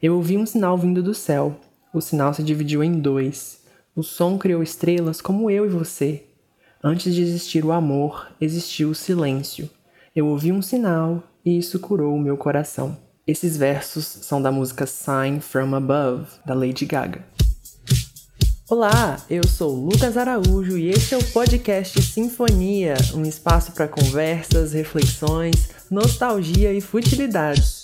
Eu ouvi um sinal vindo do céu. O sinal se dividiu em dois. O som criou estrelas como eu e você. Antes de existir o amor, existiu o silêncio. Eu ouvi um sinal e isso curou o meu coração. Esses versos são da música Sign from Above, da Lady Gaga. Olá, eu sou Lucas Araújo e este é o podcast Sinfonia, um espaço para conversas, reflexões, nostalgia e futilidades.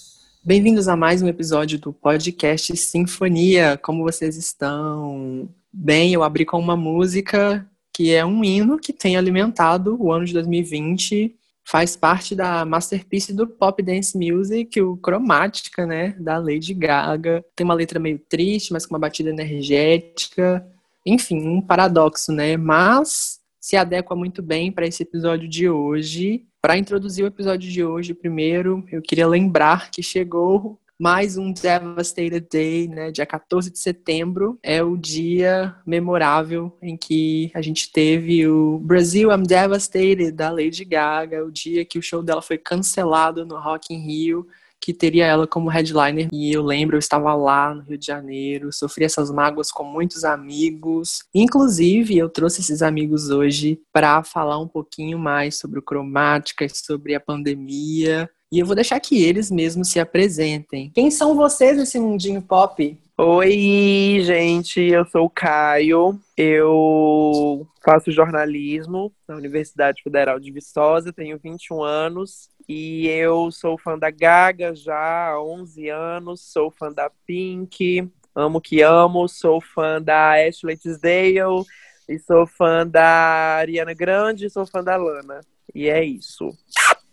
Bem-vindos a mais um episódio do podcast Sinfonia. Como vocês estão? Bem, eu abri com uma música que é um hino que tem alimentado o ano de 2020 faz parte da masterpiece do pop dance music, o Cromática, né, da Lady Gaga. Tem uma letra meio triste, mas com uma batida energética enfim, um paradoxo, né? Mas se adequa muito bem para esse episódio de hoje. Para introduzir o episódio de hoje, primeiro, eu queria lembrar que chegou mais um Devastated Day, né? Dia 14 de setembro é o dia memorável em que a gente teve o Brasil I'm Devastated da Lady Gaga, o dia que o show dela foi cancelado no Rock in Rio que teria ela como headliner. E eu lembro, eu estava lá no Rio de Janeiro, sofri essas mágoas com muitos amigos. Inclusive, eu trouxe esses amigos hoje para falar um pouquinho mais sobre o cromática, sobre a pandemia. E eu vou deixar que eles mesmos se apresentem. Quem são vocês nesse mundinho pop? Oi, gente, eu sou o Caio. Eu faço jornalismo na Universidade Federal de Viçosa, tenho 21 anos e eu sou fã da Gaga já há 11 anos, sou fã da Pink, amo que amo, sou fã da Ashley Tisdale e sou fã da Ariana Grande, sou fã da Lana. E é isso.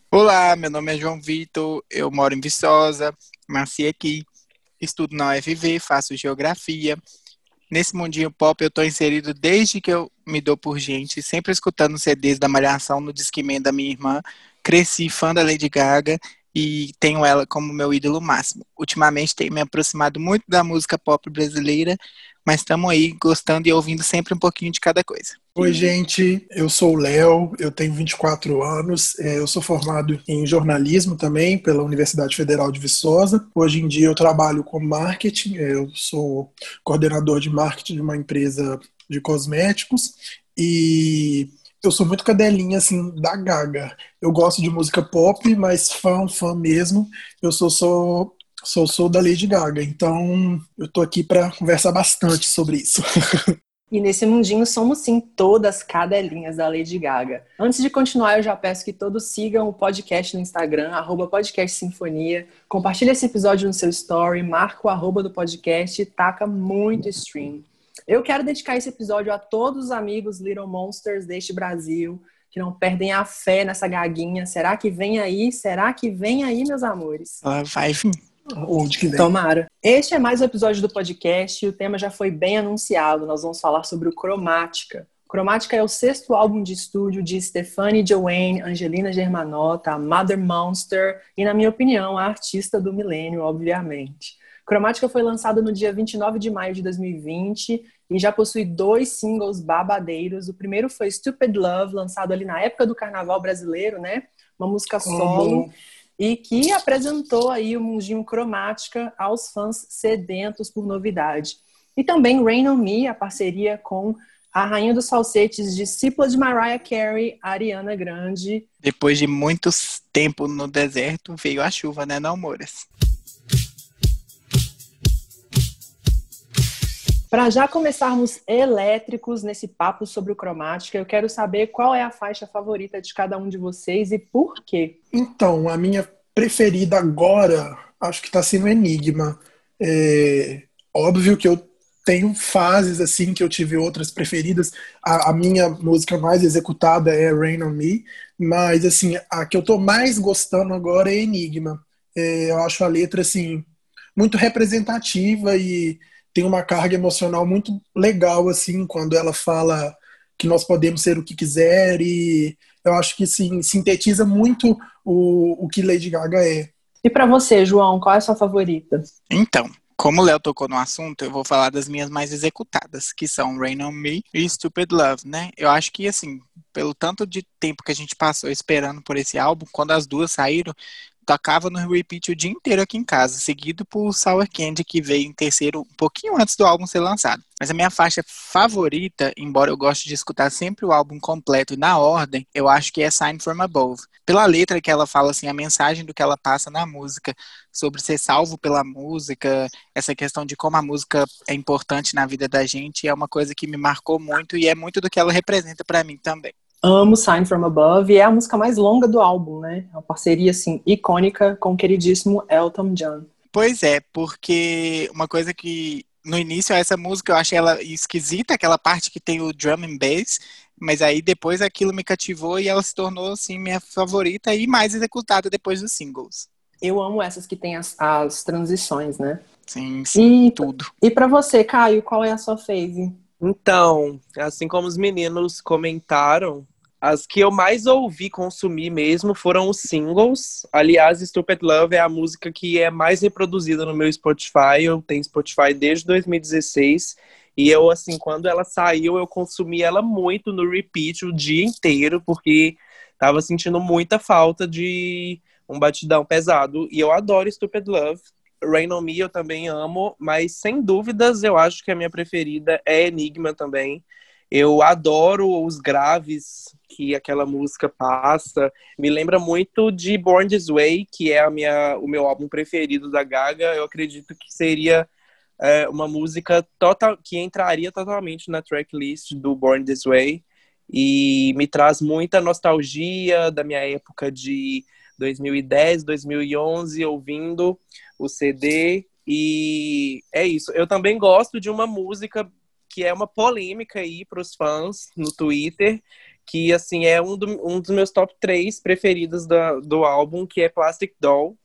Olá, meu nome é João Vitor, eu moro em Viçosa, nasci aqui, estudo na UFV, faço geografia. Nesse mundinho pop eu tô inserido desde que eu me dou por gente, sempre escutando CDs da Malhação no Discman da minha irmã. Cresci fã da Lady Gaga e tenho ela como meu ídolo máximo. Ultimamente tenho me aproximado muito da música pop brasileira, mas estamos aí gostando e ouvindo sempre um pouquinho de cada coisa. Oi, gente, eu sou o Léo, eu tenho 24 anos, é, eu sou formado em jornalismo também pela Universidade Federal de Viçosa. Hoje em dia eu trabalho com marketing, é, eu sou coordenador de marketing de uma empresa de cosméticos e eu sou muito cadelinha assim da Gaga. Eu gosto de música pop, mas fã, fã mesmo. Eu sou sou sou, sou da Lady Gaga, então eu tô aqui para conversar bastante sobre isso. E nesse mundinho somos sim todas cadelinhas da Lady Gaga. Antes de continuar, eu já peço que todos sigam o podcast no Instagram, arroba podcast Sinfonia. Compartilhe esse episódio no seu story, marca o arroba do podcast e taca muito stream. Eu quero dedicar esse episódio a todos os amigos Little Monsters deste Brasil, que não perdem a fé nessa gaguinha. Será que vem aí? Será que vem aí, meus amores? Ela vai vir. Onde que vem? Tomara. Este é mais um episódio do podcast e o tema já foi bem anunciado. Nós vamos falar sobre o Cromática. Cromática é o sexto álbum de estúdio de Stefani Joanne, Angelina Germanotta, Mother Monster e, na minha opinião, a artista do milênio, obviamente. Cromática foi lançado no dia 29 de maio de 2020 e já possui dois singles babadeiros. O primeiro foi Stupid Love, lançado ali na época do carnaval brasileiro, né? Uma música solo. Uhum e que apresentou aí o mundinho cromática aos fãs sedentos por novidade. E também Rain on Me, a parceria com a rainha dos falsetes, discípula de Mariah Carey, Ariana Grande. Depois de muito tempo no deserto, veio a chuva, né, não, Moras? Para já começarmos elétricos nesse papo sobre o cromática, eu quero saber qual é a faixa favorita de cada um de vocês e por quê. Então, a minha preferida agora, acho que está sendo Enigma. É óbvio que eu tenho fases assim que eu tive outras preferidas. A, a, minha música mais executada é Rain on Me, mas assim a que eu tô mais gostando agora é Enigma. É, eu acho a letra assim muito representativa e tem uma carga emocional muito legal, assim, quando ela fala que nós podemos ser o que quiser e eu acho que sim, sintetiza muito o, o que Lady Gaga é. E para você, João, qual é a sua favorita? Então, como o Léo tocou no assunto, eu vou falar das minhas mais executadas, que são Rain on Me e Stupid Love, né? Eu acho que, assim, pelo tanto de tempo que a gente passou esperando por esse álbum, quando as duas saíram, tocava no repeat o dia inteiro aqui em casa, seguido por Sour Candy, que veio em terceiro um pouquinho antes do álbum ser lançado. Mas a minha faixa favorita, embora eu goste de escutar sempre o álbum completo na ordem, eu acho que é Sign From Above. Pela letra que ela fala, assim, a mensagem do que ela passa na música, sobre ser salvo pela música, essa questão de como a música é importante na vida da gente, é uma coisa que me marcou muito e é muito do que ela representa para mim também amo Sign From Above e é a música mais longa do álbum, né? É uma parceria, assim, icônica com o queridíssimo Elton John. Pois é, porque uma coisa que no início essa música eu achei ela esquisita, aquela parte que tem o drum and bass, mas aí depois aquilo me cativou e ela se tornou, assim, minha favorita e mais executada depois dos singles. Eu amo essas que tem as, as transições, né? Sim, sim, e, tudo. E para você, Caio, qual é a sua phase? Então, assim como os meninos comentaram, as que eu mais ouvi consumir mesmo foram os singles. Aliás, Stupid Love é a música que é mais reproduzida no meu Spotify. Eu tenho Spotify desde 2016. E eu, assim, quando ela saiu, eu consumi ela muito no repeat o dia inteiro, porque tava sentindo muita falta de um batidão pesado. E eu adoro Stupid Love. Rain on Me eu também amo, mas sem dúvidas eu acho que a minha preferida é Enigma também. Eu adoro os graves que aquela música passa. Me lembra muito de Born This Way, que é a minha, o meu álbum preferido da Gaga. Eu acredito que seria é, uma música total, que entraria totalmente na tracklist do Born This Way. E me traz muita nostalgia da minha época de 2010, 2011, ouvindo o CD. E é isso. Eu também gosto de uma música que é uma polêmica aí para os fãs no Twitter, que assim é um, do, um dos meus top 3 preferidos da, do álbum, que é Plastic Doll.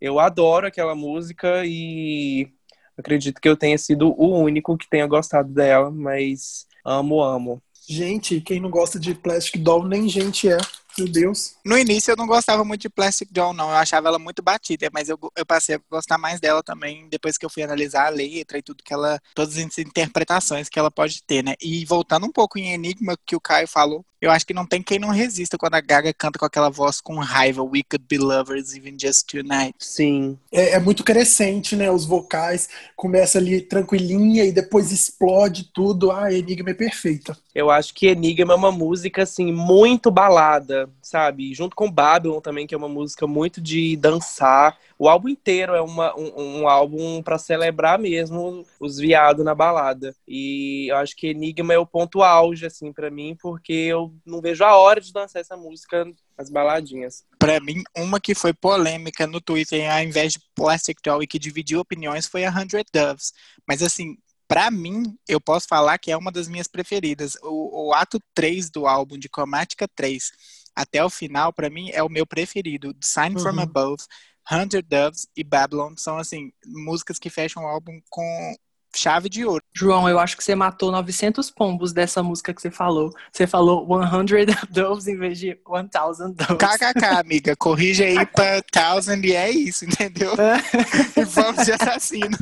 Eu adoro aquela música e acredito que eu tenha sido o único que tenha gostado dela, mas amo, amo. Gente, quem não gosta de Plastic Doll nem gente é. Meu Deus. No início eu não gostava muito de Plastic Doll, não. Eu achava ela muito batida, mas eu, eu passei a gostar mais dela também depois que eu fui analisar a letra e tudo que ela. Todas as interpretações que ela pode ter, né? E voltando um pouco em Enigma que o Caio falou, eu acho que não tem quem não resista quando a Gaga canta com aquela voz com raiva. We could be lovers even just tonight. Sim. É, é muito crescente, né? Os vocais. Começa ali tranquilinha e depois explode tudo. Ah, Enigma é perfeita. Eu acho que Enigma é uma música, assim, muito balada sabe? Junto com Babylon também, que é uma música muito de dançar. O álbum inteiro é uma, um, um álbum para celebrar mesmo os viados na balada. E eu acho que Enigma é o ponto auge, assim, para mim, porque eu não vejo a hora de dançar essa música as baladinhas. Para mim, uma que foi polêmica no Twitter, ao invés de Plastic Doll e que dividiu opiniões, foi a Hundred Doves. Mas assim, para mim, eu posso falar que é uma das minhas preferidas. O, o ato 3 do álbum de Cromática 3 até o final, para mim, é o meu preferido. Sign uhum. from Above, Hundred Doves e Babylon são, assim, músicas que fecham o álbum com chave de ouro. João, eu acho que você matou 900 pombos dessa música que você falou. Você falou 100 doves em vez de 1000 doves. KKK, amiga. Corrige aí pra 1000 e é isso, entendeu? e vamos de assassino.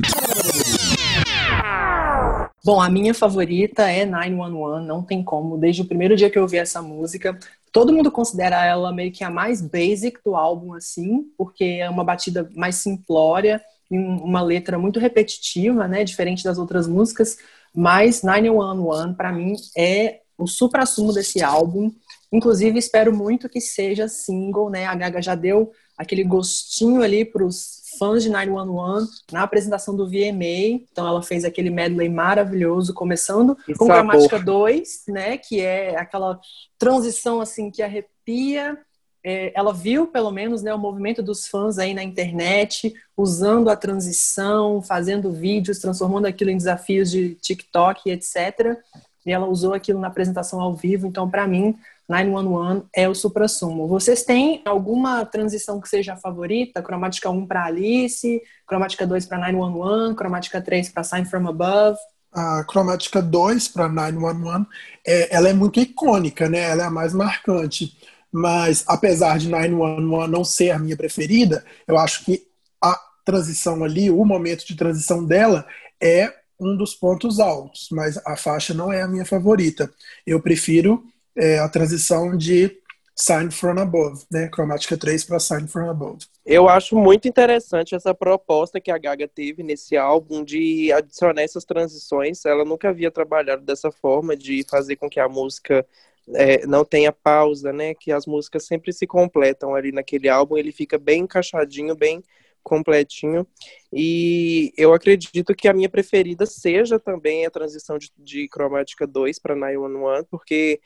Bom, a minha favorita é 911, não tem como. Desde o primeiro dia que eu ouvi essa música, todo mundo considera ela meio que a mais basic do álbum, assim, porque é uma batida mais simplória e uma letra muito repetitiva, né, diferente das outras músicas. Mas 911, para mim, é o supra-sumo desse álbum. Inclusive, espero muito que seja single, né? A Gaga já deu aquele gostinho ali para os fãs de 911 na apresentação do VMA. Então ela fez aquele medley maravilhoso, começando que com sabor. Gramática 2, né? Que é aquela transição assim que arrepia. É, ela viu, pelo menos, né, o movimento dos fãs aí na internet, usando a transição, fazendo vídeos, transformando aquilo em desafios de TikTok, etc. E ela usou aquilo na apresentação ao vivo. Então, para mim, 911 é o supra-sumo. Vocês têm alguma transição que seja a favorita? Cromática 1 para Alice, cromática 2 para 911, cromática 3 para Sign From Above? A cromática 2 para 911, é, ela é muito icônica, né? Ela é a mais marcante. Mas, apesar de 911 não ser a minha preferida, eu acho que a transição ali, o momento de transição dela, é um dos pontos altos. Mas a faixa não é a minha favorita. Eu prefiro é, a transição de Sign from Above, né? Cromática 3 para Sign from Above. Eu acho muito interessante essa proposta que a Gaga teve nesse álbum de adicionar essas transições. Ela nunca havia trabalhado dessa forma, de fazer com que a música é, não tenha pausa, né? Que as músicas sempre se completam ali naquele álbum. Ele fica bem encaixadinho, bem completinho. E eu acredito que a minha preferida seja também a transição de, de Cromática 2 para 911, porque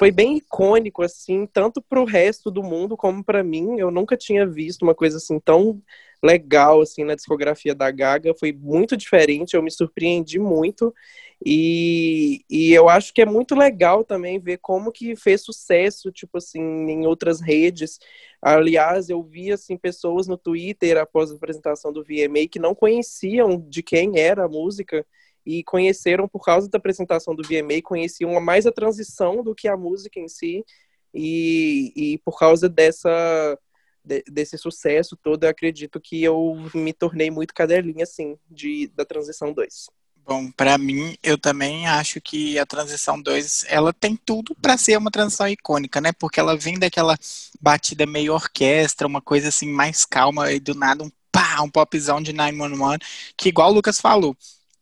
foi bem icônico, assim, tanto para o resto do mundo como para mim. Eu nunca tinha visto uma coisa assim tão legal, assim, na discografia da Gaga. Foi muito diferente, eu me surpreendi muito. E, e eu acho que é muito legal também ver como que fez sucesso, tipo assim, em outras redes. Aliás, eu vi, assim, pessoas no Twitter, após a apresentação do VMA, que não conheciam de quem era a música e conheceram por causa da apresentação do VMA, conheciam mais a transição do que a música em si, e, e por causa dessa de, desse sucesso todo, acredito que eu me tornei muito cadelinha, assim, de, da transição 2. Bom, para mim, eu também acho que a transição 2, ela tem tudo para ser uma transição icônica, né? Porque ela vem daquela batida meio orquestra, uma coisa assim mais calma e do nada um pá, um popzão de 911, que igual o Lucas falou,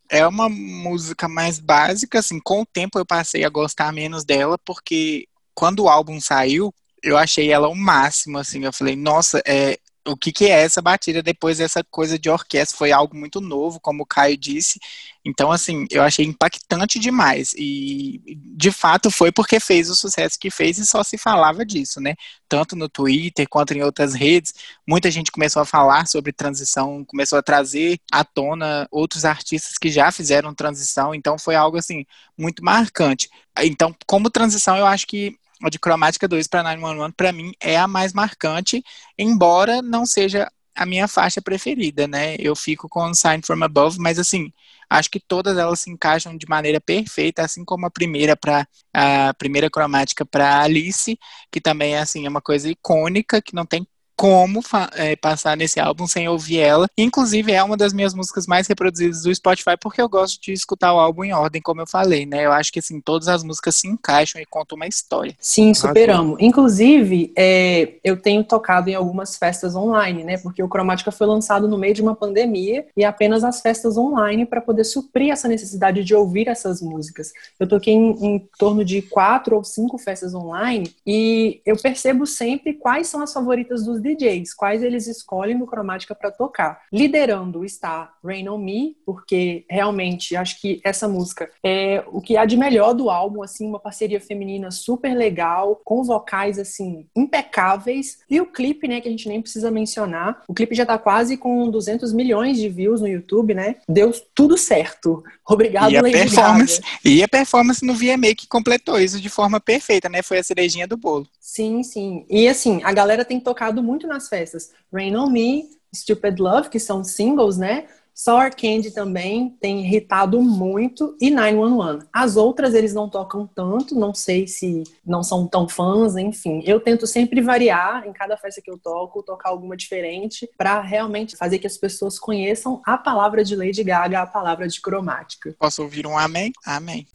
é uma música mais básica, assim, com o tempo eu passei a gostar menos dela, porque quando o álbum saiu, eu achei ela o máximo, assim, eu falei, nossa, é, o que, que é essa batida depois dessa coisa de orquestra. Foi algo muito novo, como o Caio disse. Então, assim, eu achei impactante demais. E, de fato, foi porque fez o sucesso que fez e só se falava disso, né? Tanto no Twitter quanto em outras redes. Muita gente começou a falar sobre transição, começou a trazer à tona outros artistas que já fizeram transição. Então, foi algo, assim, muito marcante. Então, como transição, eu acho que a de cromática 2 para 911, para mim, é a mais marcante, embora não seja a minha faixa preferida, né? Eu fico com Sign from Above, mas assim, acho que todas elas se encaixam de maneira perfeita, assim como a primeira para a primeira cromática para Alice, que também assim, é uma coisa icônica, que não tem como é, passar nesse álbum sem ouvir ela. Inclusive, é uma das minhas músicas mais reproduzidas do Spotify, porque eu gosto de escutar o álbum em ordem, como eu falei, né? Eu acho que, assim, todas as músicas se encaixam e contam uma história. Sim, superamos. Inclusive, é, eu tenho tocado em algumas festas online, né? Porque o Cromática foi lançado no meio de uma pandemia e apenas as festas online para poder suprir essa necessidade de ouvir essas músicas. Eu toquei em, em torno de quatro ou cinco festas online e eu percebo sempre quais são as favoritas dos DJs, quais eles escolhem no Cromática para tocar. Liderando está Rain on Me, porque realmente acho que essa música é o que há de melhor do álbum, assim, uma parceria feminina super legal, com vocais assim impecáveis. E o clipe, né, que a gente nem precisa mencionar. O clipe já tá quase com 200 milhões de views no YouTube, né? Deu tudo certo. Obrigado, e a Lady performance Gaga. E a performance no VMA que completou isso de forma perfeita, né? Foi a cerejinha do bolo. Sim, sim. E assim, a galera tem tocado muito nas festas. Rain on Me, Stupid Love, que são singles, né? Sour Candy também tem irritado muito e 911. As outras eles não tocam tanto, não sei se não são tão fãs, enfim. Eu tento sempre variar em cada festa que eu toco, tocar alguma diferente para realmente fazer que as pessoas conheçam a palavra de Lady Gaga, a palavra de cromática. Posso ouvir um amém? Amém.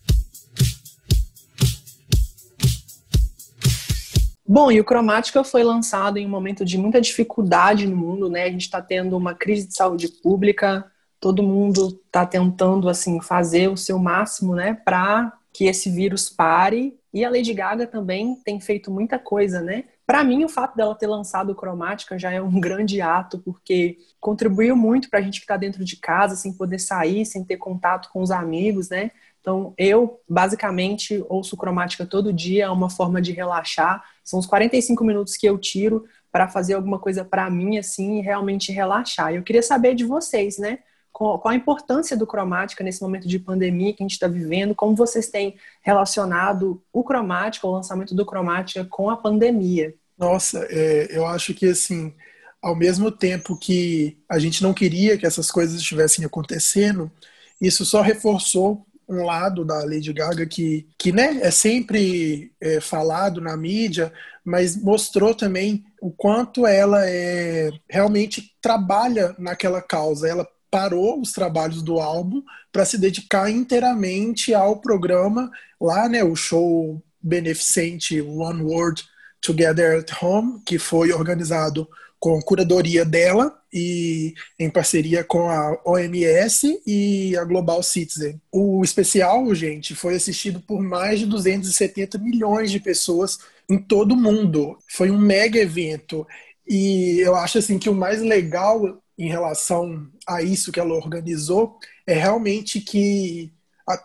Bom, e o Cromática foi lançado em um momento de muita dificuldade no mundo, né? A gente está tendo uma crise de saúde pública, todo mundo está tentando assim fazer o seu máximo, né, para que esse vírus pare. E a Lady Gaga também tem feito muita coisa, né? Para mim, o fato dela ter lançado o Cromática já é um grande ato, porque contribuiu muito para a gente que está dentro de casa, sem poder sair, sem ter contato com os amigos, né? Então, eu basicamente ouço cromática todo dia, é uma forma de relaxar. São os 45 minutos que eu tiro para fazer alguma coisa para mim, assim, e realmente relaxar. Eu queria saber de vocês, né? Qual a importância do cromática nesse momento de pandemia que a gente está vivendo? Como vocês têm relacionado o cromática, o lançamento do cromática, com a pandemia? Nossa, é, eu acho que assim, ao mesmo tempo que a gente não queria que essas coisas estivessem acontecendo, isso só reforçou um lado da Lady Gaga que, que né, é sempre é, falado na mídia, mas mostrou também o quanto ela é, realmente trabalha naquela causa. Ela parou os trabalhos do álbum para se dedicar inteiramente ao programa lá, né, o show beneficente One World Together at Home, que foi organizado com curadoria dela e em parceria com a OMS e a Global Citizen. O especial, gente, foi assistido por mais de 270 milhões de pessoas em todo o mundo. Foi um mega evento e eu acho assim que o mais legal em relação a isso que ela organizou é realmente que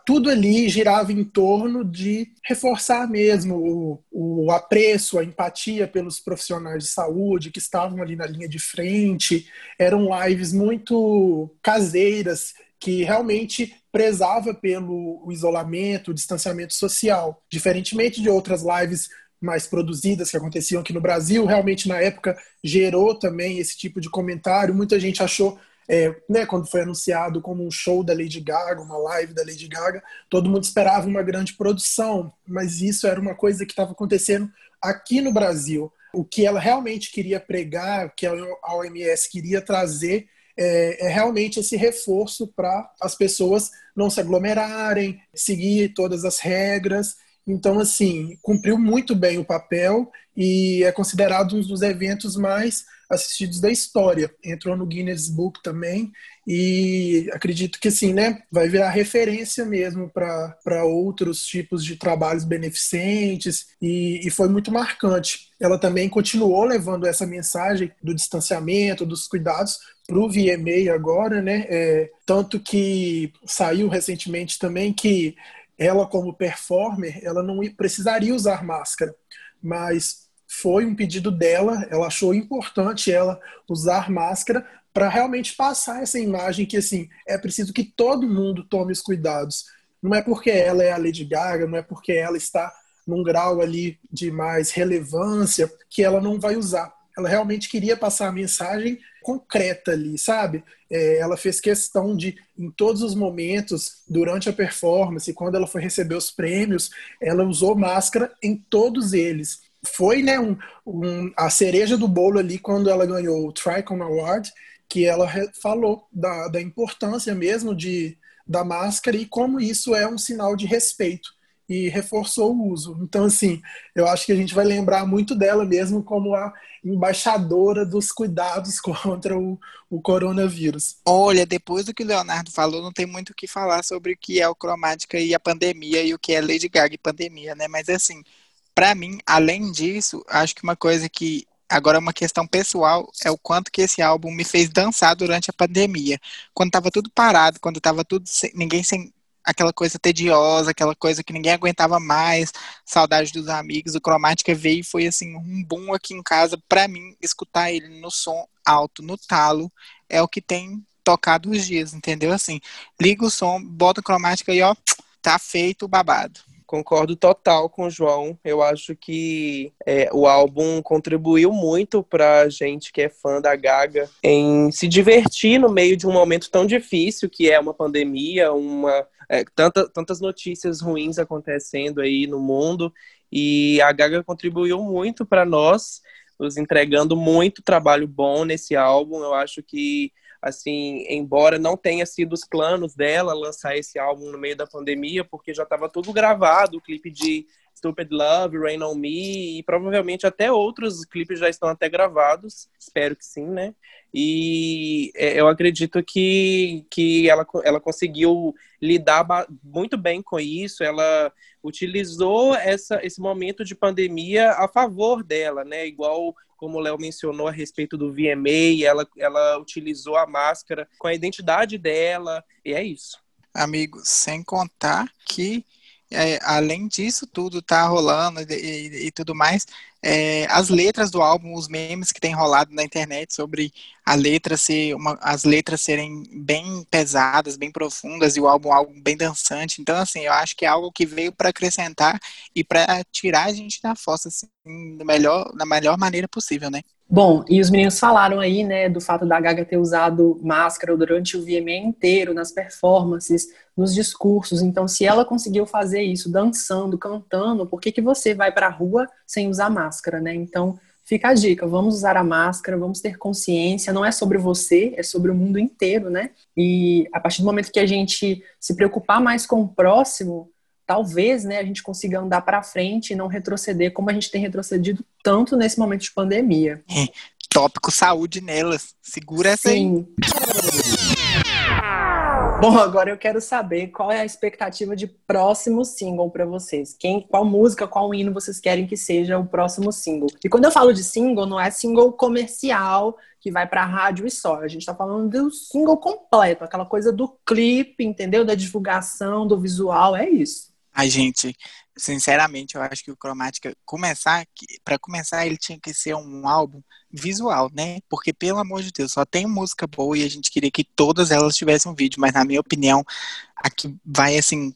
tudo ali girava em torno de reforçar mesmo o, o, apreço, a empatia pelos profissionais de saúde que estavam ali na linha de frente. Eram lives muito caseiras que realmente prezava pelo isolamento, o distanciamento social, diferentemente de outras lives mais produzidas que aconteciam aqui no Brasil, realmente na época gerou também esse tipo de comentário. Muita gente achou é, né, quando foi anunciado como um show da Lady Gaga, uma live da Lady Gaga, todo mundo esperava uma grande produção, mas isso era uma coisa que estava acontecendo aqui no Brasil. O que ela realmente queria pregar, o que a OMS queria trazer, é, é realmente esse reforço para as pessoas não se aglomerarem, seguir todas as regras. Então, assim, cumpriu muito bem o papel e é considerado um dos eventos mais assistidos da história. Entrou no Guinness Book também e acredito que assim, né, vai virar referência mesmo para outros tipos de trabalhos beneficentes e, e foi muito marcante. Ela também continuou levando essa mensagem do distanciamento, dos cuidados para o VMA agora, né? É, tanto que saiu recentemente também que ela como performer, ela não precisaria usar máscara, mas foi um pedido dela, ela achou importante ela usar máscara para realmente passar essa imagem que assim é preciso que todo mundo tome os cuidados. Não é porque ela é a Lady Gaga, não é porque ela está num grau ali de mais relevância que ela não vai usar. Ela realmente queria passar a mensagem concreta ali, sabe? É, ela fez questão de, em todos os momentos, durante a performance, quando ela foi receber os prêmios, ela usou máscara em todos eles foi né, um, um, a cereja do bolo ali quando ela ganhou o Tricon Award, que ela falou da, da importância mesmo de, da máscara e como isso é um sinal de respeito e reforçou o uso. Então, assim, eu acho que a gente vai lembrar muito dela mesmo como a embaixadora dos cuidados contra o, o coronavírus. Olha, depois do que o Leonardo falou, não tem muito o que falar sobre o que é o cromática e a pandemia e o que é Lady Gaga e pandemia, né? Mas, assim, para mim, além disso, acho que uma coisa que agora é uma questão pessoal é o quanto que esse álbum me fez dançar durante a pandemia. Quando tava tudo parado, quando tava tudo sem, ninguém sem aquela coisa tediosa, aquela coisa que ninguém aguentava mais, saudade dos amigos, o Cromática veio e foi assim um boom aqui em casa para mim escutar ele no som alto, no talo, é o que tem tocado os dias, entendeu? Assim, liga o som, bota o Cromática e ó, tá feito o babado. Concordo total com o João. Eu acho que é, o álbum contribuiu muito pra gente que é fã da Gaga em se divertir no meio de um momento tão difícil que é uma pandemia, uma é, tanta, tantas notícias ruins acontecendo aí no mundo. E a Gaga contribuiu muito para nós, nos entregando muito trabalho bom nesse álbum. Eu acho que assim, embora não tenha sido os planos dela lançar esse álbum no meio da pandemia, porque já estava tudo gravado, o clipe de Stupid Love, Rain on Me, e provavelmente até outros clipes já estão até gravados, espero que sim, né? E é, eu acredito que, que ela, ela conseguiu lidar muito bem com isso, ela utilizou essa, esse momento de pandemia a favor dela, né? Igual como o Léo mencionou a respeito do VMA, ela, ela utilizou a máscara com a identidade dela, e é isso. Amigo, sem contar que é, além disso tudo tá rolando e, e, tudo mais, é, as letras do álbum, os memes que tem rolado na internet sobre a letra ser uma, as letras serem bem pesadas, bem profundas e o álbum algo bem dançante. Então, assim, eu acho que é algo que veio para acrescentar e para tirar a gente da fossa assim, melhor, da melhor maneira possível, né? Bom, e os meninos falaram aí, né, do fato da Gaga ter usado máscara durante o VMA inteiro, nas performances, nos discursos. Então, se ela conseguiu fazer isso dançando, cantando, por que, que você vai para a rua sem usar máscara, né? Então, fica a dica, vamos usar a máscara, vamos ter consciência, não é sobre você, é sobre o mundo inteiro, né? E a partir do momento que a gente se preocupar mais com o próximo, talvez né, a gente consiga andar para frente e não retroceder como a gente tem retrocedido tanto nesse momento de pandemia. É, tópico saúde nelas. Segura essa Sim. Bom, agora eu quero saber qual é a expectativa de próximo single para vocês. Quem, qual música, qual hino vocês querem que seja o próximo single? E quando eu falo de single, não é single comercial que vai para rádio e só. A gente tá falando do single completo, aquela coisa do clipe, entendeu? Da divulgação, do visual, é isso. Ai, gente, sinceramente, eu acho que o Cromática começar, para começar, ele tinha que ser um álbum visual, né? Porque, pelo amor de Deus, só tem música boa e a gente queria que todas elas tivessem um vídeo, mas na minha opinião, a que vai assim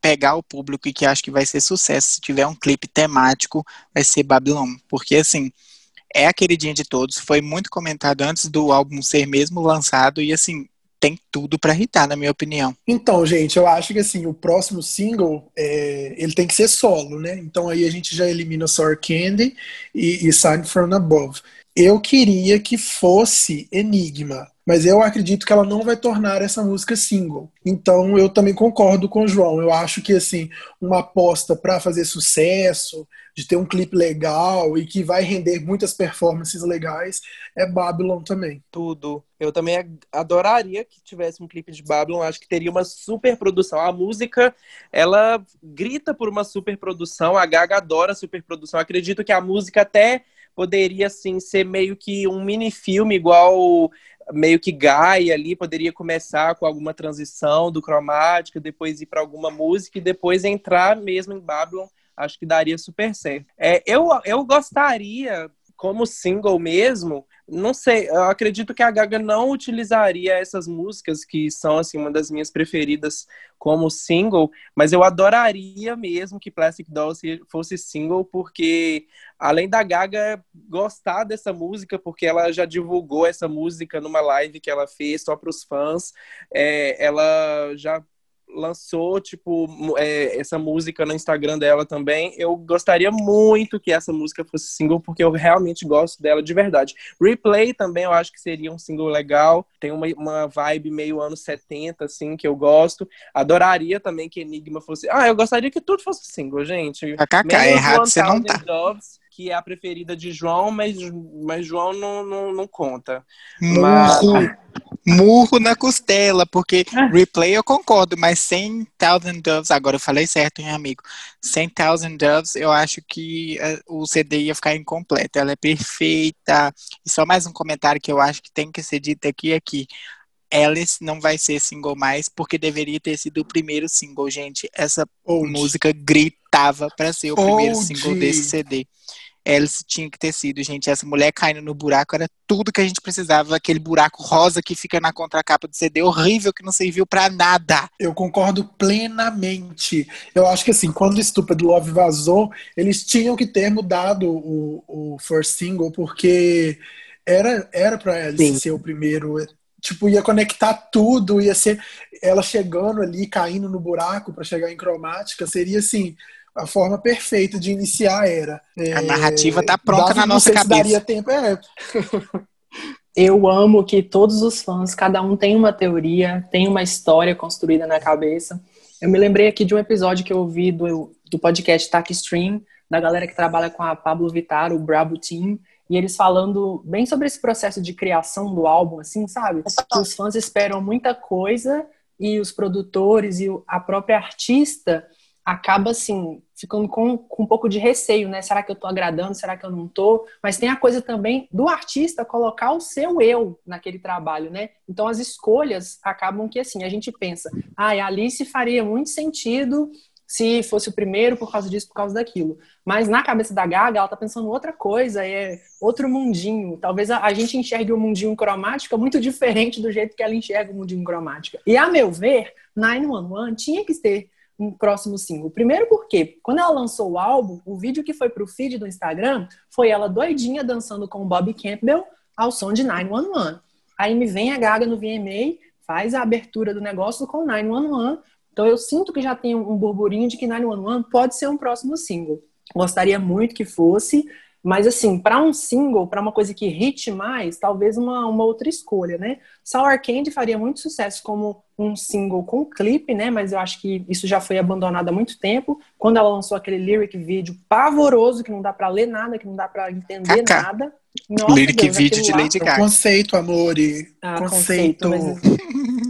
pegar o público e que acho que vai ser sucesso se tiver um clipe temático, vai ser Babylon, porque assim, é a queridinha de todos, foi muito comentado antes do álbum ser mesmo lançado e assim, tem tudo para irritar, na minha opinião. Então, gente, eu acho que assim, o próximo single, é, ele tem que ser solo, né? Então aí a gente já elimina Sour Candy e, e Sign From Above. Eu queria que fosse Enigma, mas eu acredito que ela não vai tornar essa música single. Então eu também concordo com o João. Eu acho que assim, uma aposta para fazer sucesso, de ter um clipe legal e que vai render muitas performances legais, é Babylon também. Tudo. Eu também adoraria que tivesse um clipe de Babylon, acho que teria uma super produção. A música, ela grita por uma super produção, a Gaga adora super produção. Acredito que a música até poderia assim ser meio que um mini filme igual meio que Gaia ali, poderia começar com alguma transição do cromática, depois ir para alguma música e depois entrar mesmo em Babylon acho que daria super certo. É, eu, eu gostaria, como single mesmo, não sei, eu acredito que a Gaga não utilizaria essas músicas que são assim uma das minhas preferidas como single, mas eu adoraria mesmo que Plastic Dolls fosse single, porque além da Gaga gostar dessa música, porque ela já divulgou essa música numa live que ela fez só para os fãs, é, ela já lançou, tipo, é, essa música no Instagram dela também. Eu gostaria muito que essa música fosse single, porque eu realmente gosto dela de verdade. Replay também eu acho que seria um single legal. Tem uma, uma vibe meio anos 70, assim, que eu gosto. Adoraria também que Enigma fosse. Ah, eu gostaria que tudo fosse single, gente. KKK, é errado você não tá. Doves, que é a preferida de João, mas, mas João não, não, não conta. Murro, mas... murro na costela, porque ah. replay eu concordo, mas 100,000 Doves, agora eu falei certo, hein, amigo? 100,000 Doves, eu acho que uh, o CD ia ficar incompleto. Ela é perfeita. E só mais um comentário que eu acho que tem que ser dito aqui é que Alice não vai ser single mais, porque deveria ter sido o primeiro single, gente. Essa Old. música gritava para ser o Old. primeiro single desse CD. Alice tinha que ter sido, gente. Essa mulher caindo no buraco era tudo que a gente precisava. Aquele buraco rosa que fica na contracapa do CD, horrível, que não serviu para nada. Eu concordo plenamente. Eu acho que assim, quando o Stupid Love vazou, eles tinham que ter mudado o, o first single, porque era era para Alice Sim. ser o primeiro. Tipo, ia conectar tudo, ia ser ela chegando ali, caindo no buraco para chegar em cromática, seria assim a forma perfeita de iniciar a era. A narrativa está pronta na nossa cabeça. Daria tempo, é. Eu amo que todos os fãs, cada um tem uma teoria, tem uma história construída na cabeça. Eu me lembrei aqui de um episódio que eu ouvi do, do podcast Tac Stream, da galera que trabalha com a Pablo Vittar, o Bravo Team, e eles falando bem sobre esse processo de criação do álbum, assim, sabe? Que os fãs esperam muita coisa e os produtores e a própria artista acaba assim ficando com, com um pouco de receio, né? Será que eu estou agradando? Será que eu não estou? Mas tem a coisa também do artista colocar o seu eu naquele trabalho, né? Então as escolhas acabam que assim a gente pensa, ah, a Alice faria muito sentido se fosse o primeiro por causa disso, por causa daquilo. Mas na cabeça da Gaga, ela tá pensando outra coisa, é outro mundinho. Talvez a, a gente enxergue o mundinho cromática muito diferente do jeito que ela enxerga o mundinho cromática. E a meu ver, 911 tinha que ter um próximo single. Primeiro porque, quando ela lançou o álbum, o vídeo que foi pro feed do Instagram foi ela doidinha dançando com o Bob Campbell ao som de 911. Aí me vem a Gaga no VMA, faz a abertura do negócio com 911. Então eu sinto que já tem um burburinho de que 911 pode ser um próximo single. Gostaria muito que fosse. Mas assim, para um single, para uma coisa que hit mais, talvez uma, uma outra escolha, né? Sour Candy faria muito sucesso como um single com clipe, né? Mas eu acho que isso já foi abandonado há muito tempo. Quando ela lançou aquele lyric vídeo pavoroso, que não dá para ler nada, que não dá para entender Cacá. nada. Nossa, Lyric Deus, vídeo de lá- Lady É Gaga. conceito, amor. E Ah, conceito. conceito,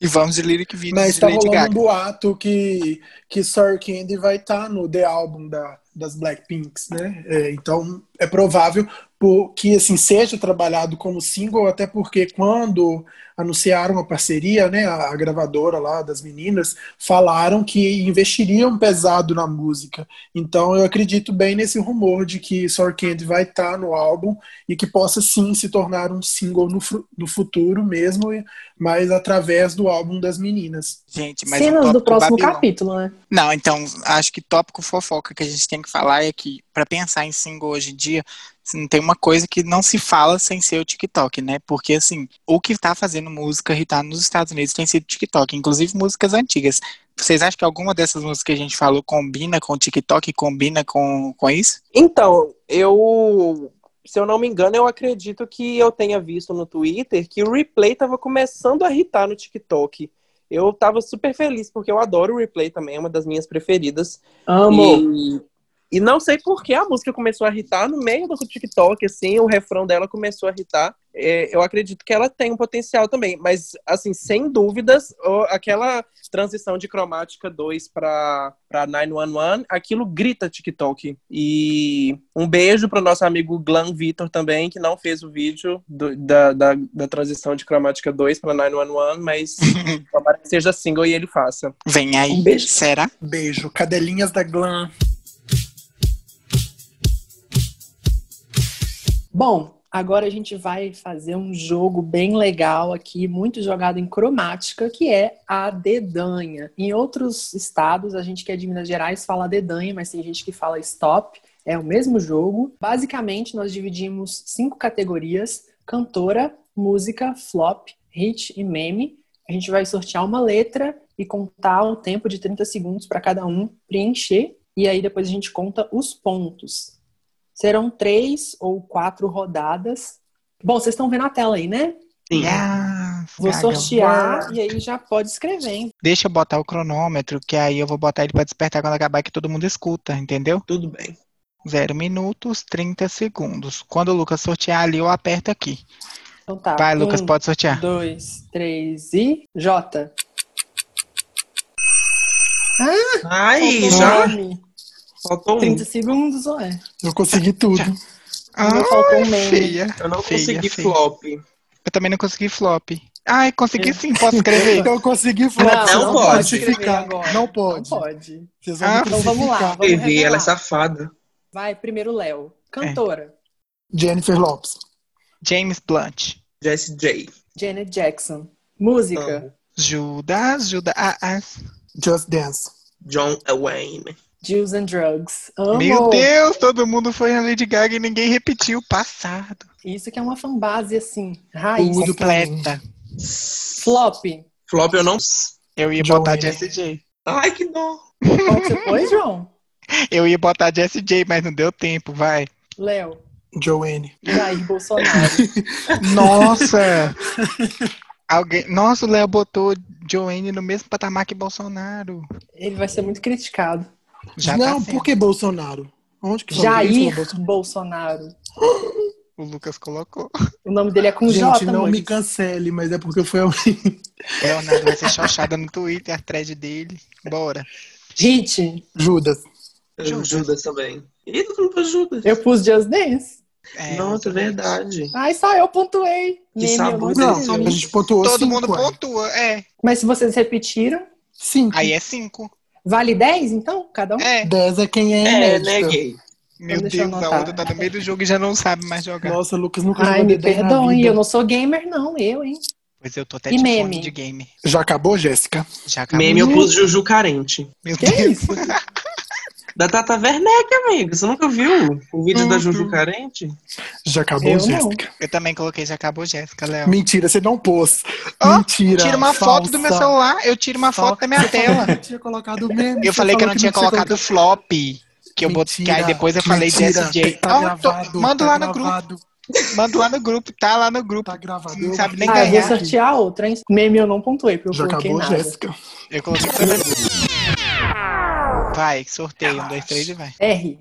E vamos de lyric vídeo Mas de tá Lady rolando um Gaga. boato que, que Sour Candy vai estar no The Album da, das Blackpinks, né? É, então é provável por- que assim seja trabalhado como single, até porque quando anunciaram a parceria, né, a, a gravadora lá das meninas falaram que investiriam pesado na música. Então eu acredito bem nesse rumor de que Sour Candy vai estar no álbum e que possa sim se tornar um single no, no futuro mesmo, e- mas através do álbum das meninas. Gente, mas um Cenas do próximo Babilônia. capítulo, né? Não, então, acho que tópico fofoca que a gente tem que falar é que, pra pensar em single hoje em dia, assim, tem uma coisa que não se fala sem ser o TikTok, né? Porque, assim, o que tá fazendo música irritar nos Estados Unidos tem sido TikTok, inclusive músicas antigas. Vocês acham que alguma dessas músicas que a gente falou combina com o TikTok, combina com, com isso? Então, eu. Se eu não me engano, eu acredito que eu tenha visto no Twitter que o replay tava começando a irritar no TikTok. Eu tava super feliz, porque eu adoro o replay também, é uma das minhas preferidas. E, e não sei por que a música começou a irritar no meio do TikTok, assim, o refrão dela começou a irritar. É, eu acredito que ela tem um potencial também, mas, assim, sem dúvidas, aquela transição de cromática 2 para 911, aquilo grita TikTok. E um beijo pro nosso amigo Glam Vitor também, que não fez o vídeo do- da, da, da transição de cromática 2 para 911, mas tomara que seja single e ele faça. Vem aí. Um beijo. Será? Beijo, cadelinhas da Glam. Bom, agora a gente vai fazer um jogo bem legal aqui, muito jogado em cromática, que é a dedanha. Em outros estados, a gente que é de Minas Gerais fala dedanha, mas tem gente que fala stop. É o mesmo jogo. Basicamente, nós dividimos cinco categorias: cantora, música, flop, hit e meme. A gente vai sortear uma letra e contar o tempo de 30 segundos para cada um preencher. E aí depois a gente conta os pontos. Serão três ou quatro rodadas. Bom, vocês estão vendo a tela aí, né? Sim. Yes, Vou sortear e aí já pode escrever, hein? Deixa eu botar o cronômetro, que aí eu vou botar ele pra despertar quando acabar que todo mundo escuta, entendeu? Tudo bem. Zero minutos, 30 segundos. Quando o Lucas sortear ali, eu aperto aqui. Então tá. Vai, Lucas, um, pode sortear. Dois, três e. J. Aí, Faltou já nome. Faltou um. 30 segundos, ué. Eu consegui tudo. Ah, faltou um meme. feia. Eu não feia, consegui feia. flop. Eu também não consegui flop. Ai, consegui sim, posso escrever? Eu consegui falar. Não, não pode escrever Classificar. agora. Não pode. Não pode. Vocês vão Ah, Então vamos lá. Vamos TV, ela é safada. Vai, primeiro Léo. Cantora. Jennifer Lopes. James Blunt. Jessie J. Janet Jackson. Música. Amo. Judas, Judas. Ah, ah. Just Dance. John Wayne. Juice and Drugs. Amo. Meu Deus, todo mundo foi na Lady Gaga e ninguém repetiu o passado. Isso que é uma fanbase, assim, raiz. Completa. Flop. Flop eu não. Eu ia botar Jessie J. Ai, que dó. Qual que você foi, João? Eu ia botar Jessie J, mas não deu tempo, vai. Léo. Joanne. Jair Bolsonaro. Nossa! Alguém... Nossa, o Léo botou Joanne no mesmo patamar que Bolsonaro. Ele vai ser muito criticado. Já não, tá por que Bolsonaro? Onde que Jair falou Bolsonaro? Bolsonaro. O Lucas colocou. O nome dele é com Gente, J, não me amores. cancele, mas é porque foi alguém. Leonardo vai ser xoxada no Twitter, a thread dele. Bora. Hit. Judas. Judas, Judas também. Ih, todo mundo pôs Judas. Eu pus Just Dance. É, Nossa, é verdade. Ai, só eu pontuei. Que sabor. não Não, a gente pontuou Todo cinco, mundo pontua, é. Mas se vocês repetiram, Cinco. Aí é cinco. Vale 10, então? Cada um? É. Dez é quem é, É, né, gay? Meu Deus, a outra tá no meio do jogo e já não sabe mais jogar. Nossa, Lucas nunca Ai, me D10 na perdoe, eu não sou gamer, não, eu, hein? Pois eu tô até E de meme? fone de game. Já acabou, Jéssica? Já acabou. Meme eu pus Juju carente. Meu Que Deus. isso? Da Tata Werneck, amigo. Você nunca viu o vídeo da Juju carente? Já acabou, Eu não. Jéssica? Eu também coloquei já acabou, Jéssica, Léo. Mentira, você não pôs. Ó, Mentira. Tira uma foto do falsa. meu celular, eu tiro uma foto da minha tela. que tinha colocado meme. Eu falei que eu não tinha tinha colocado flop. Que eu botei, aí depois eu falei mentira, Jesse J. Tá tô- manda tá lá no gravado, grupo. Manda lá no grupo, tá lá no grupo. Tá gravado. Não Eu sabe nem Ah, eu vou ganhar. sortear outra, hein? Meme eu não pontuei, porque eu Já coloquei acabou, nada. Jéssica. Eu coloquei Vai, sorteio. Um, dois, três e vai. R.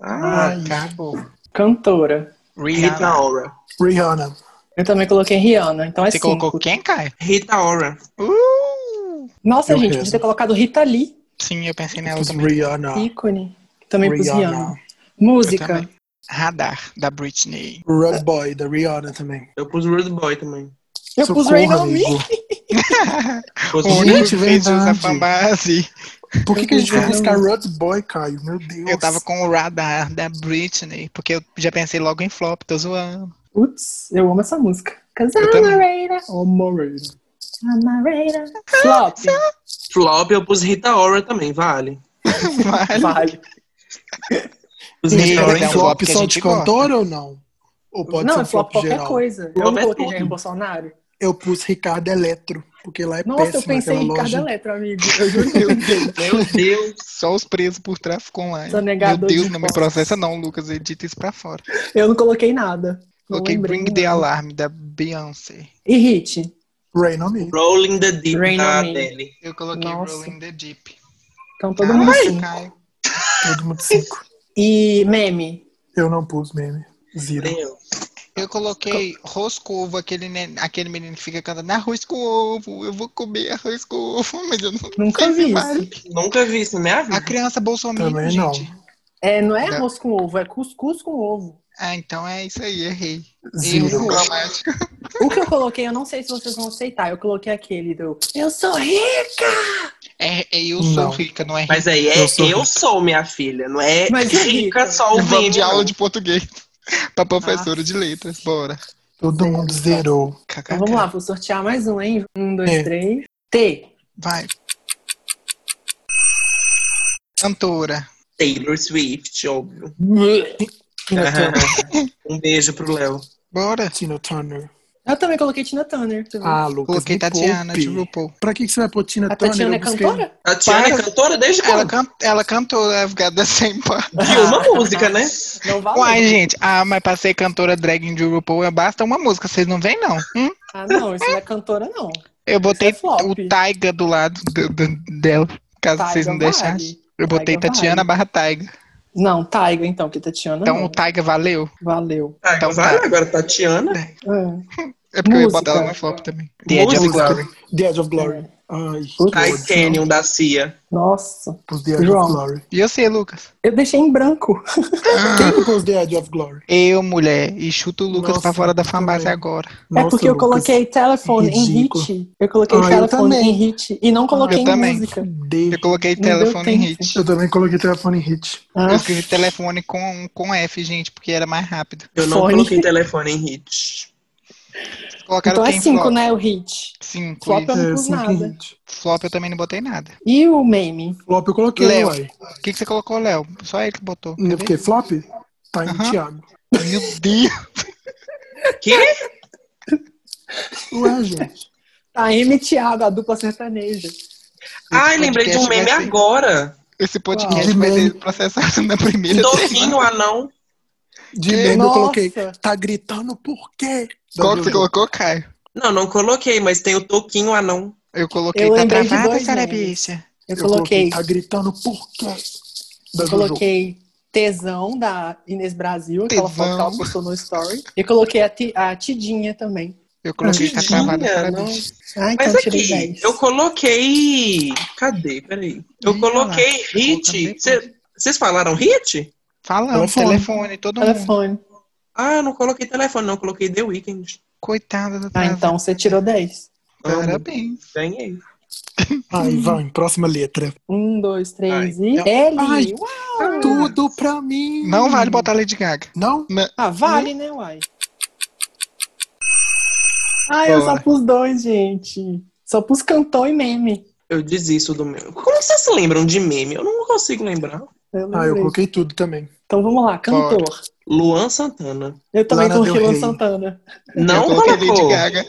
Ah, Ai. acabou. Cantora. Rita Rihanna. Ora. Rihanna. Eu também coloquei Rihanna, então é Você cinco. colocou quem, Caio? Rita Ora. Uh! Nossa, gente, quero. podia ter colocado Rita Lee, Sim, eu pensei nela Pus também. Rihanna. ícone. Também pus Rihanna. Rihanna. Eu Música. também. Radar, da Britney. Rude Boy, da Rihanna também. Eu pus Rude Boy também. Eu pus Socorro, Rain on Me. Gente, verdade. fanbase. Por que, que a gente foi Rihanna. buscar Rude Boy, Caio? Meu Deus. Eu tava com o radar da Britney, porque eu já pensei logo em flop, tô zoando. Putz, eu amo essa música. Cause Eu I'm também. a Raider. I'm a Raider. Flop. Flop, eu pus Rita Ora também, vale. Vale. Vale. Rita é um em flop só de cantor ou não? Ou pode não, ser é um flop flop qualquer geral? coisa. Eu não é coloquei. Jair Bolsonaro. Eu pus Ricardo Eletro, porque lá é Nossa, eu péssimo pensei em Ricardo loja. Eletro, amigo. Eu juro que eu Meu Deus. Só os presos por tráfico online. Meu Deus, de não me processa não, Lucas. Edita isso pra fora. Eu não coloquei nada. Coloquei lembrei, Bring the não. Alarm, da Beyoncé. E Hit? Rain on Me. Rolling the Deep Rain da Me. Adele. Eu coloquei Nossa. Rolling the Deep. Então todo mundo Caraca, sim. Caio. Todo mundo cinco. E meme? Eu não pus meme. Zero. Nem eu. Eu coloquei Roscovo, aquele, nen- aquele menino que fica cantando arroz com ovo, eu vou comer arroz com ovo, mas eu não Nunca vi isso. Nunca vi isso minha A criança Bolsonaro, Também não. gente. É, não é Não. arroz com ovo, é cuscuz com ovo. Ah, então é isso aí, errei. Zero. O que eu coloquei, eu não sei se vocês vão aceitar. Eu coloquei aquele do Eu sou rica! É, é eu sou Não. rica, não é rica. Mas aí, é Eu eu sou sou, rica. minha filha, não é Mas é rica rica. só Vamos ouvindo. de aula de português pra professora de letras, bora. Todo mundo zerou. Então vamos lá, vou sortear mais um, hein? Um, dois, É. três. T. Vai. Cantora. Taylor Swift, óbvio. Tina Aham. Turner. Um beijo pro Léo. Bora. Tina Turner. Eu também coloquei Tina Turner. viu? Ah, Lucas, Coloquei Tatiana poupe. de RuPaul. Pra que, que você vai pôr Tina a Turner? Tatiana é Eu busquei- cantora? Tatiana é Para. cantora desde Ela, quando? can... ela cantou I've Got the Same Part. E uma música, né? Não valeu. Uai, gente. Ah, mas pra ser cantora drag de RuPaul, basta uma música. Vocês não veem, não. Hum? Ah, não, isso não é cantora, não. Eu botei Isso é o Taiga do lado do- do- dela, caso Taiga vocês não vale. deixassem. Eu botei Taiga Tatiana vale. barra Taiga. Não, Taiga, então, que Tatiana Então não. o Taiga valeu. Valeu. Ah, Então vai, tá. agora Tatiana. É. É porque eu ia Música. botar ela no flop também. The Edge of Música. Glory. The Edge of Glory. Ai, Canyon da Cia. Nossa. pus The Edge João. of Glory. E você, Lucas? Eu deixei em branco. Quem que pôs The Edge of Glory? Eu, mulher, e chuto o Lucas Nossa, pra fora da eu fanbase também. agora. é Nossa, porque eu coloquei telefone em hit. Eu coloquei Ah, eu telefone em hit. E não coloquei Eu em também. música. Eu coloquei telefone em hit. Eu também coloquei telefone em hit. Ah, Eu escrevi telefone com, com F, gente, porque era mais rápido. Eu não Fone. coloquei telefone em hit. Colocaram então é quem cinco, flop? né? O hit. Cinco. Flop isso. eu não pus cinco em nada. hit. Flop eu também não botei nada. E o meme? Flop eu coloquei, Léo. O que, que você colocou, Léo? Só ele que botou. Não, Porque flop tá em Aham. Thiago. Meu Deus. Que? Ué, gente. A M Thiago, a dupla sertaneja. Ai, lembrei de um meme ser- agora. Esse podcast vai ser processado na primeira Toquinho anão. De Que? meme eu coloquei. Tá gritando por quê? Qual que você colocou, Caio? Não, não coloquei, mas tem o Toquinho anão. Eu coloquei, Eu tá lembrei de travada, dois Sara memes. bicha? Eu, Eu coloquei, Tá gritando por quê? Da eu Jojo. coloquei tesão da Inês Brasil, aquela Tesão. foto que ela postou no story. E coloquei a, ti, a Tidinha também. Eu coloquei, tá Tidinha, travada, bicha. Ah, então Mas aqui, 10. eu coloquei. Cadê? Peraí. Eu coloquei lá. Hit. Vocês falaram hit? Falando, Telefone. telefone, todo mundo. Telefone. Ah, eu não coloquei telefone, não. Coloquei The Weeknd. Coitada da Ah, então você tirou 10. Parabéns. Ganhei. Ai, vai, próxima letra. Um, dois, três Ai, e. L. Ai. Uau! Tudo pra mim. Não vale botar Lady Gaga. Não? Ah, vale, né, uai? Ah, eu só Bora. pus dois, gente. Só pus cantão e meme. Eu desisto do meu. Como vocês se lembram de meme? Eu não consigo lembrar. Eu Ah, eu coloquei tudo também. Então vamos lá, cantor. Luan Santana. Eu também Lana coloquei Luan. Santana. Não eu coloquei colocou. Lady Gaga.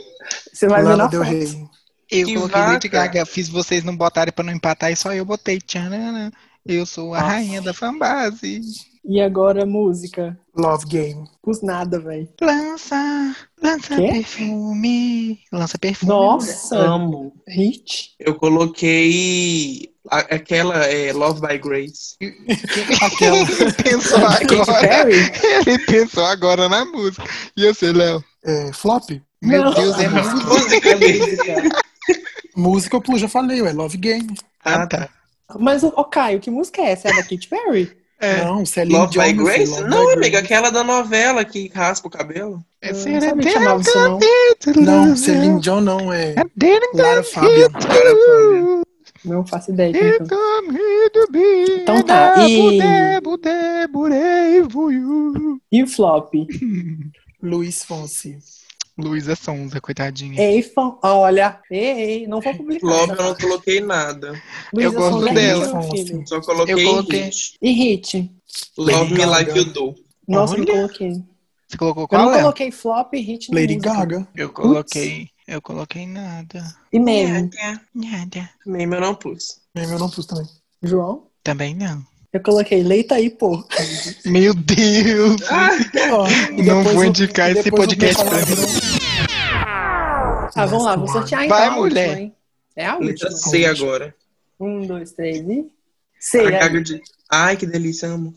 Você vai ver Lana na Del foto. Eu Que coloquei Lady. Gaga, fiz vocês não botarem pra não empatar e só eu botei. Tchanana. Eu sou a Nossa. rainha da fanbase. E agora música? Love Game. Pus nada, velho. Lança, lança Quê? perfume. Lança perfume. Nossa, Amo. hit. Eu coloquei aquela é, Love by Grace. Aquela. Ele pensou Katy agora. Perry? Ele pensou agora na música. E você, Léo? É, flop. Meu Não. Deus, é música. Música mesmo. Música. Música, pô, já falei, é Love Game. Ah, tá. Mas, ô Caio, que música é essa? É da Katy Perry? É, Não, Celine Love Dion. by Grace? Love Não, by amiga, Grace. aquela da novela que raspa o cabelo. é Eu não sabia que chamava isso, não. Não, Celine Dion não, é Lara Então Fabian. Não faço ideia. Então Então tá, e- e... E o flop? Luiz Fonsi. Luísa Sonza, coitadinha. Ei, fã. Olha. Ei, não vou publicar. Essa eu não coloquei nada. Luísa Eu gosto Sonza é dela. filho. Só coloquei, Eu coloquei- hit. E hit? Love Me. Like You Do. Nossa, eu Olha. não coloquei. Você colocou Eu qual, não Léo? coloquei flop e hit Lady música. Gaga. Eu coloquei... Eu coloquei nada. E meme? Nada. Meme eu não pus. Mesmo eu não pus também. João? Também não. Eu coloquei leita aí, pô. Meu Deus! E Não vou o- indicar esse podcast pra palavrão. Ah, vamos lá, vou sortear então Vai, mulher. última, hein? É a Letra última. C agora. Um, dois, três e... C, A é. De... Ai, que delícia, amo.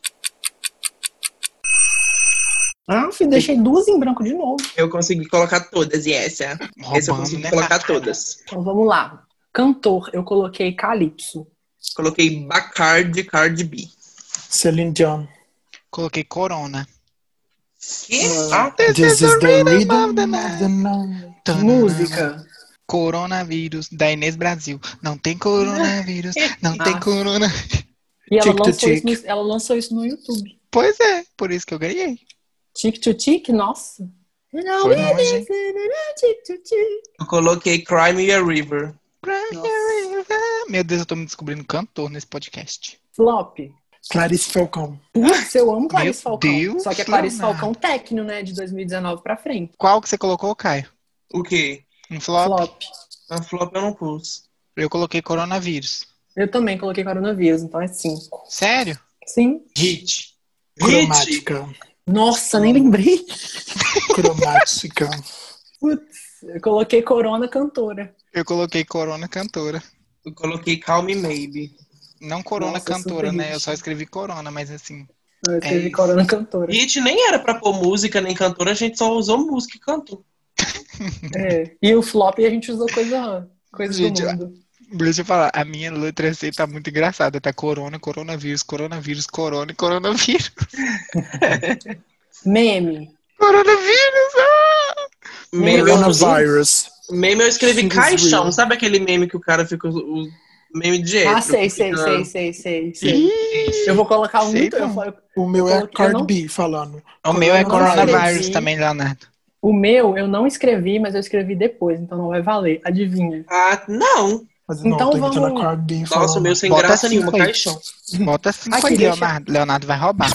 Ah, filho, deixei duas em branco de novo. Eu consegui colocar todas, e essa. Essa eu consegui né? colocar todas. Então vamos lá. Cantor, eu coloquei Calypso. Coloquei Bacardi Cardi B. Celine Dion. Coloquei Corona. Que? Ah, This is the rhythm of the night. Música. Coronavírus, da Inês Brasil. Não tem coronavírus, não tem Ah. corona. E ela lançou, no, ela lançou isso no YouTube. Pois é, por isso que eu ganhei. Tic to tic, nossa. Foi longe. To tic. Eu coloquei Cry Me a River. Meu Deus, eu tô me descobrindo cantor nesse podcast. Flop. Clarice Falcão. Putz, eu amo Clarice Meu Falcão. Deus, Só que é Clarice Leonardo. Falcão técnico, né? De 2019 pra frente. Qual que você colocou, Caio? O quê? Um flop? Flop. A flop eu não pus. Eu coloquei coronavírus. Eu também coloquei coronavírus, então é cinco. Sério? Sim. Hit. Hit. Nossa, nem lembrei. Cromática. Putz, eu coloquei Corona cantora. Eu coloquei corona cantora. Eu coloquei Call Me Maybe. Não corona Nossa, cantora, né? hit. Eu só escrevi corona, mas assim. Eu escrevi isso. Corona cantora. Hit nem era pra pôr música nem cantora, a gente só usou música e cantou. É. E o flop a gente usou coisa, coisa Gente, do mundo. Deixa eu falar, a minha letra C tá muito engraçada. Tá corona, coronavírus, coronavírus, corona e coronavírus. Meme. Coronavírus! Ah! Meme eu, Coronavirus. meme eu escrevi Seems caixão. real. Sabe aquele meme que o cara fica. O meme de hétero, Ah, sei, sei, fica- sei, sei, sei, sei. Eu vou colocar um Sei. Eu, O meu Eu é Cardi não- B falando. O meu é coronavírus também, Leonardo. o meu eu não escrevi, mas eu escrevi depois, então não vai valer. Adivinha? Ah, não. Mas Então não, imitando vamos- falando. Nossa, o meu sem Bota graça nenhuma, aí. caixão. Bota cinco Aqui, aí, Leonardo. Leonardo vai roubar.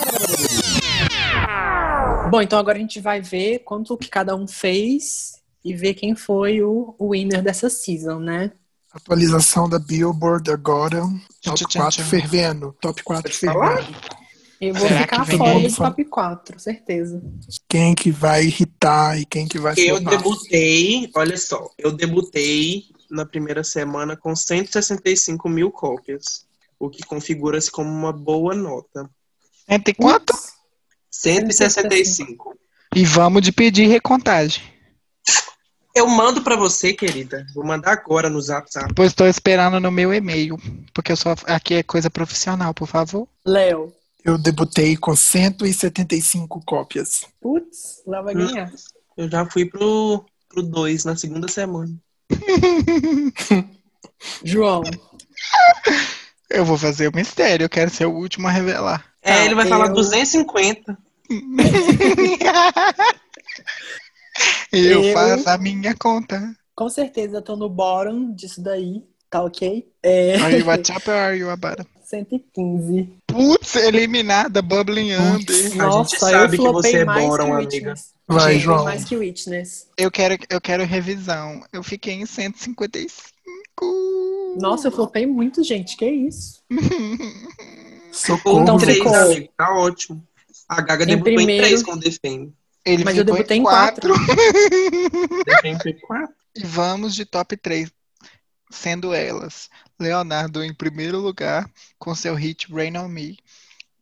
Bom, então agora a gente vai ver quanto que cada um fez e ver quem foi o, o winner dessa season, né? Atualização da Billboard agora. Top tchau, 4 tchau. fervendo. Top 4 Pode falar? fervendo. Eu vou Será ficar fora do top 4, certeza. Quem que vai irritar e quem que vai Eu debutei, olha só, eu debutei na primeira semana com 165 mil cópias, o que configura-se como uma boa nota. Entre quanto? 165. E vamos de pedir recontagem. Eu mando pra você, querida. Vou mandar agora no Zap Zap. Pois estou esperando no meu e-mail. Porque eu só. Aqui é coisa profissional, por favor. Léo. Eu debutei com 175 cópias. Putz, Léo vai ganhar. Eu já fui pro 2 na segunda semana. João. Eu vou fazer o mistério, eu quero ser o último a revelar. É, Tá, ele vai falar eu- 250. Eu, Eu- faço a minha conta. Com certeza eu tô no bottom disso daí, tá ok? É Are you a chop or are you a bottom? 115. Putz, eliminada, bubbling under. gente Nossa, sabe eu que flopei você é bottom, que amiga. Witness. Vai, João. mais que Witness. Eu quero, eu quero revisão. Eu fiquei em 155. Nossa, eu flopei muito, gente. Que isso? Socorro. Então três, ficou- amigo. Tá ótimo. A Gaga Em debutou primeiro- em três com Defende. Ele Mas eu debutei em quatro. Foi quatro. E vamos de top 3, sendo elas Leonardo em primeiro lugar, com seu hit Rain on Me.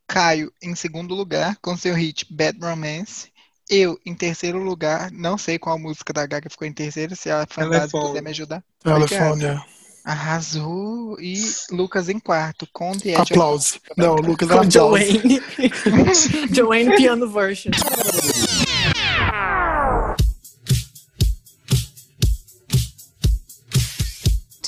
Caio em segundo lugar, com seu hit Bad Romance. Eu em terceiro lugar, não sei qual música da Gaga ficou em terceiro, se a fanbase puder me ajudar. Telefone. Arrasou. E Lucas em quarto, com The Edge Aplausos. Não, Lucas Com aplausos. Joanne. Joanne piano version.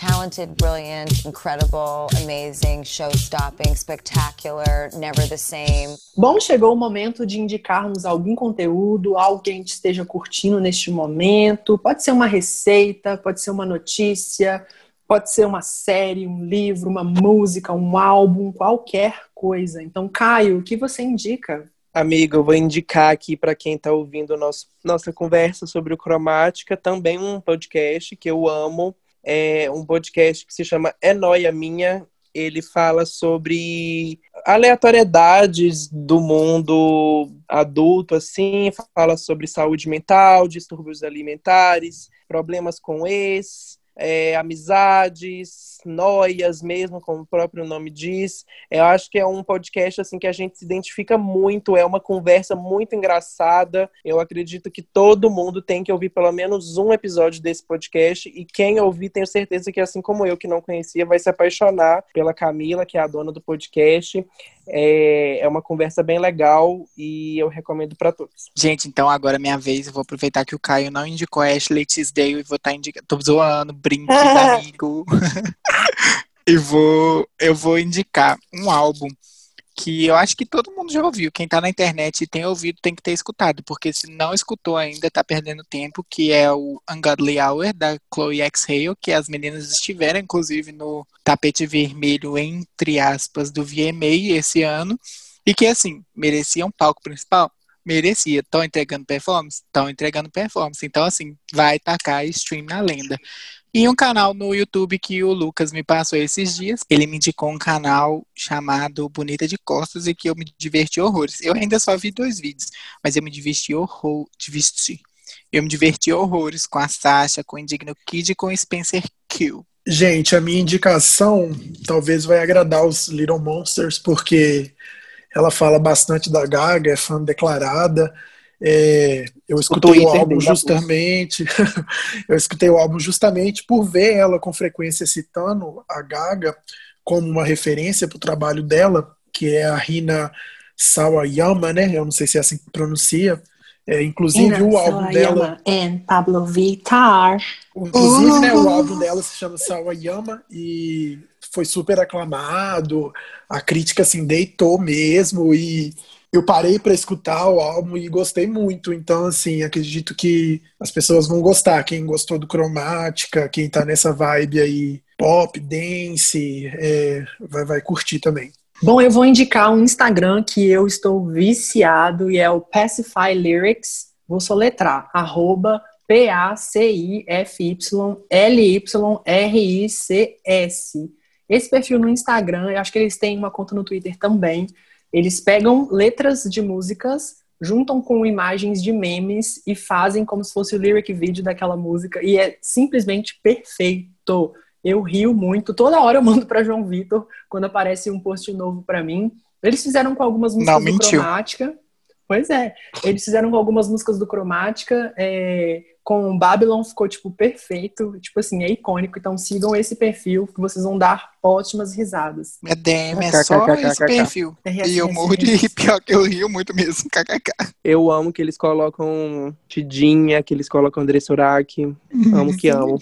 Talented, brilliant, incredible, amazing, show stopping, spectacular, never the same. Bom, chegou o momento de indicarmos algum conteúdo, algo que a gente esteja curtindo neste momento. Pode ser uma receita, pode ser uma notícia, pode ser uma série, um livro, uma música, um álbum, qualquer coisa. Então, Caio, o que você indica? Amigo, eu vou indicar aqui para quem está ouvindo nosso, nossa conversa sobre o Cromática, também um podcast que eu amo. É um podcast que se chama É Noia Minha. Ele fala sobre aleatoriedades do mundo adulto, assim, fala sobre saúde mental, distúrbios alimentares, problemas com ex, é, amizades, noias mesmo, como o próprio nome diz. Eu acho que é um podcast assim que a gente se identifica muito, é uma conversa muito engraçada. Eu acredito que todo mundo tem que ouvir pelo menos um episódio desse podcast e quem ouvir, tenho certeza que assim como eu que não conhecia, vai se apaixonar pela Camila, que é a dona do podcast. É, é uma conversa bem legal e eu recomendo para todos. Gente, então agora é minha vez. Eu vou aproveitar que o Caio não indicou Ashley Tisdale e vou estar indicando. Tô zoando, brinques, amigo. e vou, eu vou indicar um álbum que eu acho que todo mundo já ouviu. Quem tá na internet e tem ouvido tem que ter escutado, porque se não escutou ainda, tá perdendo tempo, que é o Ungodly Hour, da Chloe X Hale, que as meninas estiveram, inclusive, no tapete vermelho, entre aspas, do VMA esse ano, e que, assim, merecia um palco principal? Merecia. Estão entregando performance? Estão entregando performance. Então, assim, vai tacar stream na lenda. E um canal no YouTube que o Lucas me passou esses dias. Ele me indicou um canal chamado Bonita de Costas e que eu me diverti horrores. Eu ainda só vi dois vídeos, mas eu me diverti horror, diverti. Eu me diverti horrores com a Sasha, com o Indigno Kid e com o Spencer Kill. Gente, a minha indicação talvez vai agradar os Little Monsters, porque ela fala bastante da Gaga, é fã declarada. É, eu escutei o, Twitter álbum dele, justamente. eu escutei o álbum justamente por ver ela com frequência citando a Gaga como uma referência para o trabalho dela, que é a Rina Sawayama, né? Eu não sei se é assim que pronuncia. É, inclusive o álbum dela. and Pablo Vittar. Inclusive, né, o álbum dela se chama Sawayama e foi super aclamado. A crítica assim deitou mesmo e eu parei para escutar o álbum e gostei muito. Então, assim, acredito que as pessoas vão gostar. Quem gostou do Cromática, quem tá nessa vibe aí pop, dance, é, vai, vai curtir também. Bom, eu vou indicar um Instagram que eu estou viciado e é o Pacify Lyrics. Vou soletrar. Arroba P-A-C-I-F-Y-L-Y-R-I-C-S. Esse perfil no Instagram, eu acho que eles têm uma conta no Twitter também. Eles pegam letras de músicas, juntam com imagens de memes e fazem como se fosse o lyric video daquela música. E é simplesmente perfeito. Eu rio muito. Toda hora eu mando para João Vitor quando aparece um post novo para mim. Eles fizeram com algumas músicas Não, do mentiu. Cromática. Pois é. Eles fizeram com algumas músicas do Cromática. é, com Babylon ficou, tipo, perfeito. Tipo assim, é icônico. Então sigam esse perfil que vocês vão dar ótimas risadas. Minha DM é só esse perfil. E eu morro de rir, pior que eu rio muito mesmo, kkk. Eu amo que eles colocam Tidinha, que eles colocam André Surak. Amo que amo.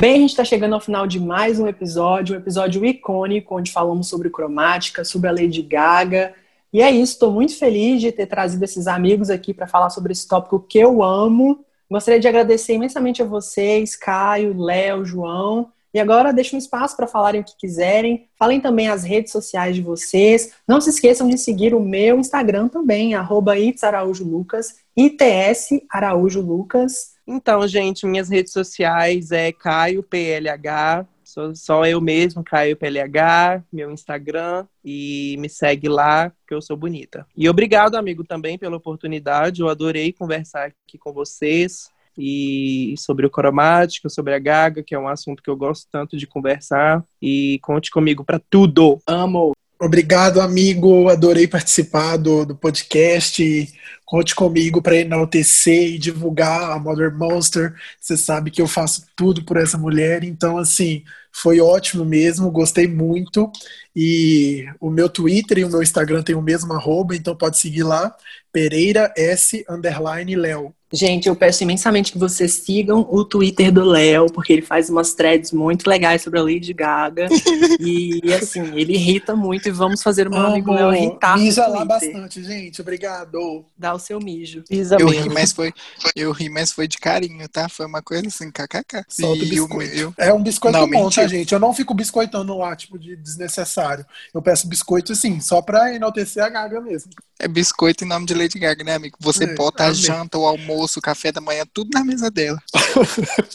Bem, a gente está chegando ao final de mais um episódio, um episódio icônico, onde falamos sobre cromática, sobre a Lady Gaga. E é isso, estou muito feliz de ter trazido esses amigos aqui para falar sobre esse tópico que eu amo. Gostaria de agradecer imensamente a vocês, Caio, Léo, João. E agora deixo um espaço para falarem o que quiserem. Falem também as redes sociais de vocês. Não se esqueçam de seguir o meu Instagram também, arroba itsaraújolucas, ITS Araújo Lucas. Então, gente, minhas redes sociais é Caio PLH, sou só eu mesmo, Caio PLH, meu Instagram, e me segue lá, que eu sou bonita. E obrigado, amigo, também pela oportunidade. Eu adorei conversar aqui com vocês e sobre o cromático, sobre a gaga, que é um assunto que eu gosto tanto de conversar. E conte comigo para tudo. Amo! Obrigado, amigo. Adorei participar do, do podcast. Conte comigo para enaltecer e divulgar a Mother Monster. Você sabe que eu faço tudo por essa mulher. Então, assim, foi ótimo mesmo. Gostei muito. E o meu Twitter e o meu Instagram tem o mesmo arroba, então pode seguir lá. Pereira S underline Léo. Gente, eu peço imensamente que vocês sigam o Twitter do Léo, porque ele faz umas threads muito legais sobre a Lady Gaga. e, assim, ele irrita muito e vamos fazer o meu amigo Léo irritar. Mija lá bastante, gente. Obrigado. Dá o seu mijo. Pisa Eu mesmo. ri, mas foi, eu ri, mas foi de carinho, tá? Foi uma coisa assim, kkk. Solta o E o biscoito. meu- É um biscoito Não, bom, tá, gente? Eu não fico biscoitando lá, tipo, de desnecessário. Eu peço biscoito, assim, só pra enaltecer a Gaga mesmo. É biscoito em nome de Lady Gaga, né, amigo? Você É, bota a janta, o almoço, o café da manhã, tudo na mesa dela.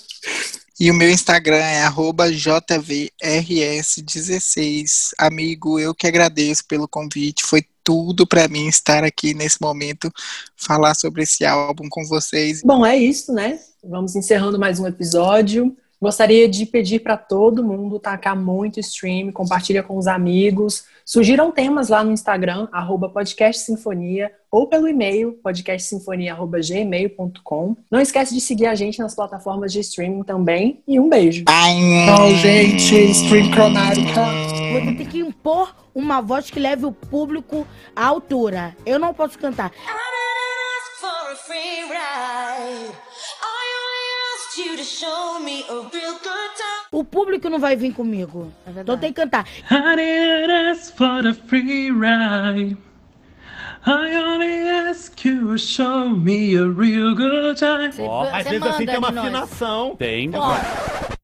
E o meu Instagram é arroba JVRS16. Amigo, eu que agradeço pelo convite. Foi tudo pra mim estar aqui nesse momento, falar sobre esse álbum com vocês. Bom, é isso, né? Vamos encerrando mais um episódio. Gostaria de pedir para todo mundo tacar muito stream, compartilha com os amigos. Sugiram temas lá no Instagram, arroba podcastsinfonia, ou pelo e-mail, podcastsinfonia.gmail.com. Não esquece de seguir a gente nas plataformas de streaming também. E um beijo. Tchau, gente. Stream cromática. Você tem que impor uma voz que leve o público à altura. Eu não posso cantar. for a free ride. O público não vai vir comigo. Então tem que cantar. I didn't ask for a free ride. I only ask you to show me a real good time. Ó, às vezes assim tem uma afinação. Tem. Ó,